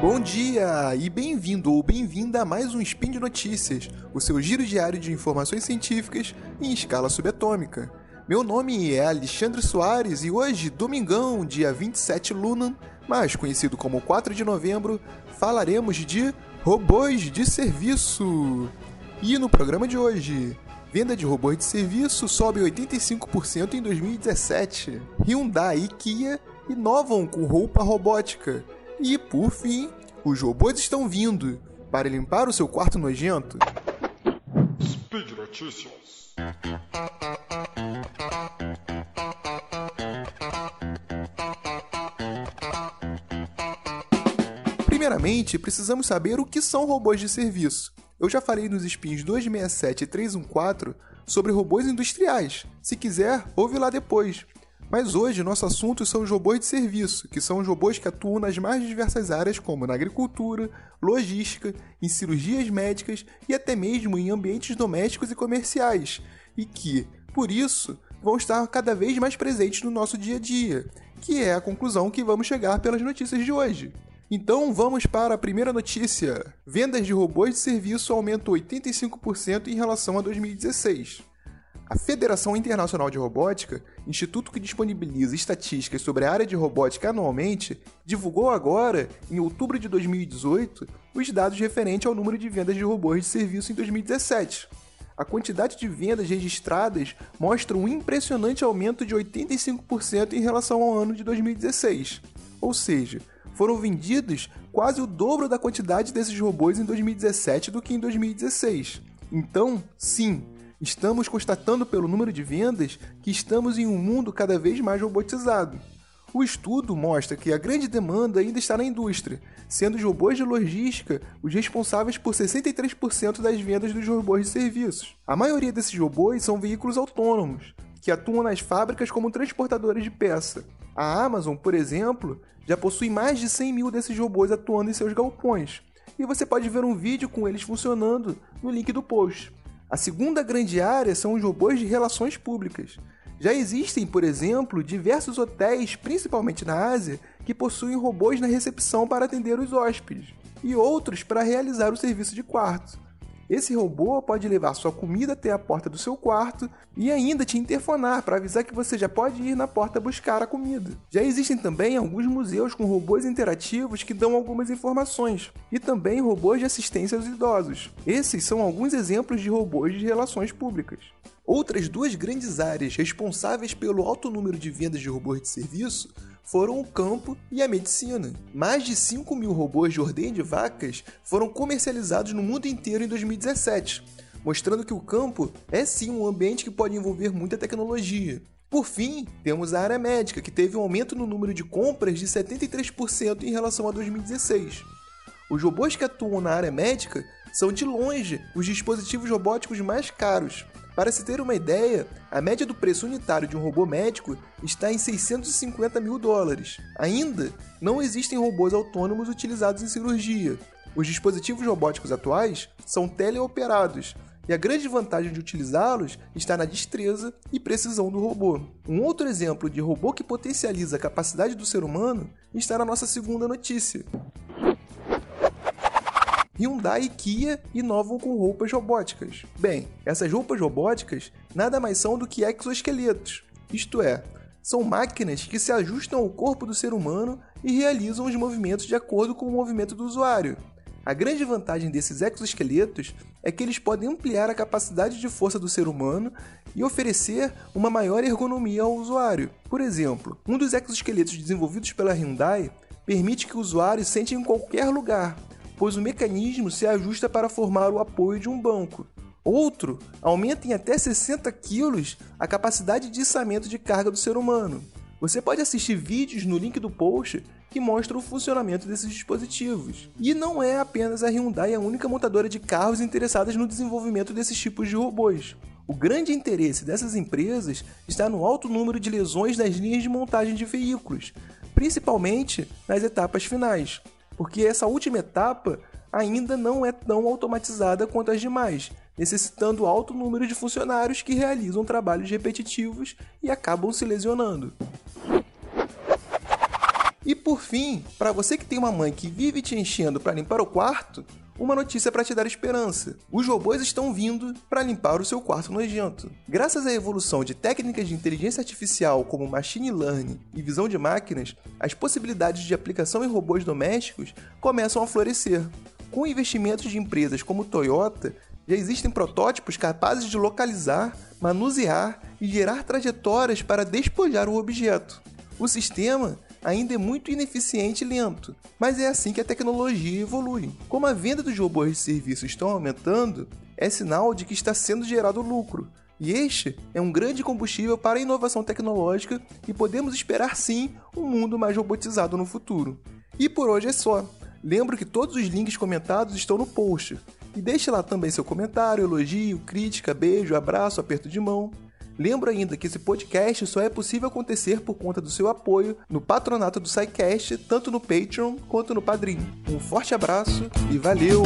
Olá e bem-vindo ou bem-vinda a mais um Spin de Notícias, o seu giro diário de informações científicas em escala subatômica. Meu nome é Alexandre Soares e hoje, domingão, dia 27 Luna, mais conhecido como 4 de novembro, falaremos de robôs de serviço. E no programa de hoje, venda de robôs de serviço sobe 85% em 2017. Hyundai e Kia inovam com roupa robótica. E por fim, os robôs estão vindo para limpar o seu quarto nojento. Speed Notícias. Primeiramente, precisamos saber o que são robôs de serviço. Eu já falei nos spins 267 e 314 sobre robôs industriais. Se quiser, ouve lá depois. Mas hoje nosso assunto são os robôs de serviço, que são os robôs que atuam nas mais diversas áreas, como na agricultura, logística, em cirurgias médicas e até mesmo em ambientes domésticos e comerciais, e que, por isso, vão estar cada vez mais presentes no nosso dia a dia, que é a conclusão que vamos chegar pelas notícias de hoje. Então vamos para a primeira notícia. Vendas de robôs de serviço aumentam 85% em relação a 2016. A Federação Internacional de Robótica, instituto que disponibiliza estatísticas sobre a área de robótica anualmente, divulgou agora, em outubro de 2018, os dados referentes ao número de vendas de robôs de serviço em 2017. A quantidade de vendas registradas mostra um impressionante aumento de 85% em relação ao ano de 2016. Ou seja, foram vendidos quase o dobro da quantidade desses robôs em 2017 do que em 2016. Então, sim, estamos constatando pelo número de vendas que estamos em um mundo cada vez mais robotizado. O estudo mostra que a grande demanda ainda está na indústria, sendo os robôs de logística os responsáveis por 63% das vendas dos robôs de serviços. A maioria desses robôs são veículos autônomos, que atuam nas fábricas como transportadores de peça. A Amazon, por exemplo, já possui mais de 100 mil desses robôs atuando em seus galpões, e você pode ver um vídeo com eles funcionando no link do post. A segunda grande área são os robôs de relações públicas. Já existem, por exemplo, diversos hotéis, principalmente na Ásia, que possuem robôs na recepção para atender os hóspedes, e outros para realizar o serviço de quarto. Esse robô pode levar sua comida até a porta do seu quarto e ainda te interfonar para avisar que você já pode ir na porta buscar a comida. Já existem também alguns museus com robôs interativos que dão algumas informações e também robôs de assistência aos idosos. Esses são alguns exemplos de robôs de relações públicas. Outras duas grandes áreas responsáveis pelo alto número de vendas de robôs de serviço foram o campo e a medicina. Mais de 5 mil robôs de ordenha de vacas foram comercializados no mundo inteiro em 2017, mostrando que o campo é sim um ambiente que pode envolver muita tecnologia. Por fim, temos a área médica, que teve um aumento no número de compras de 73% em relação a 2016. Os robôs que atuam na área médica são de longe os dispositivos robóticos mais caros, para se ter uma ideia, a média do preço unitário de um robô médico está em 650 mil dólares. Ainda não existem robôs autônomos utilizados em cirurgia. Os dispositivos robóticos atuais são teleoperados, e a grande vantagem de utilizá-los está na destreza e precisão do robô. Um outro exemplo de robô que potencializa a capacidade do ser humano está na nossa segunda notícia. Hyundai e Kia inovam com roupas robóticas. Bem, essas roupas robóticas nada mais são do que exoesqueletos, isto é, são máquinas que se ajustam ao corpo do ser humano e realizam os movimentos de acordo com o movimento do usuário. A grande vantagem desses exoesqueletos é que eles podem ampliar a capacidade de força do ser humano e oferecer uma maior ergonomia ao usuário. Por exemplo, um dos exoesqueletos desenvolvidos pela Hyundai permite que o usuário sente em qualquer lugar, pois o mecanismo se ajusta para formar o apoio de um banco. Outro aumenta em até 60 kg a capacidade de içamento de carga do ser humano. Você pode assistir vídeos no link do post que mostram o funcionamento desses dispositivos. E não é apenas a Hyundai a única montadora de carros interessadas no desenvolvimento desses tipos de robôs. O grande interesse dessas empresas está no alto número de lesões nas linhas de montagem de veículos, principalmente nas etapas finais porque essa última etapa ainda não é tão automatizada quanto as demais, necessitando alto número de funcionários que realizam trabalhos repetitivos e acabam se lesionando. E por fim, para você que tem uma mãe que vive te enchendo para limpar o quarto, uma notícia para te dar esperança. Os robôs estão vindo para limpar o seu quarto nojento. Graças à evolução de técnicas de inteligência artificial como machine learning e visão de máquinas, as possibilidades de aplicação em robôs domésticos começam a florescer. Com investimentos de empresas como Toyota, já existem protótipos capazes de localizar, manusear e gerar trajetórias para despojar o objeto. O sistema ainda é muito ineficiente e lento, mas é assim que a tecnologia evolui. Como a venda dos robôs de serviço estão aumentando, é sinal de que está sendo gerado lucro. E este é um grande combustível para a inovação tecnológica e podemos esperar sim um mundo mais robotizado no futuro. E por hoje é só. Lembro que todos os links comentados estão no post. E deixe lá também seu comentário, elogio, crítica, beijo, abraço, aperto de mão. Lembro ainda que esse podcast só é possível acontecer por conta do seu apoio no patronato do SciCast, tanto no Patreon quanto no Padrim. Um forte abraço e valeu!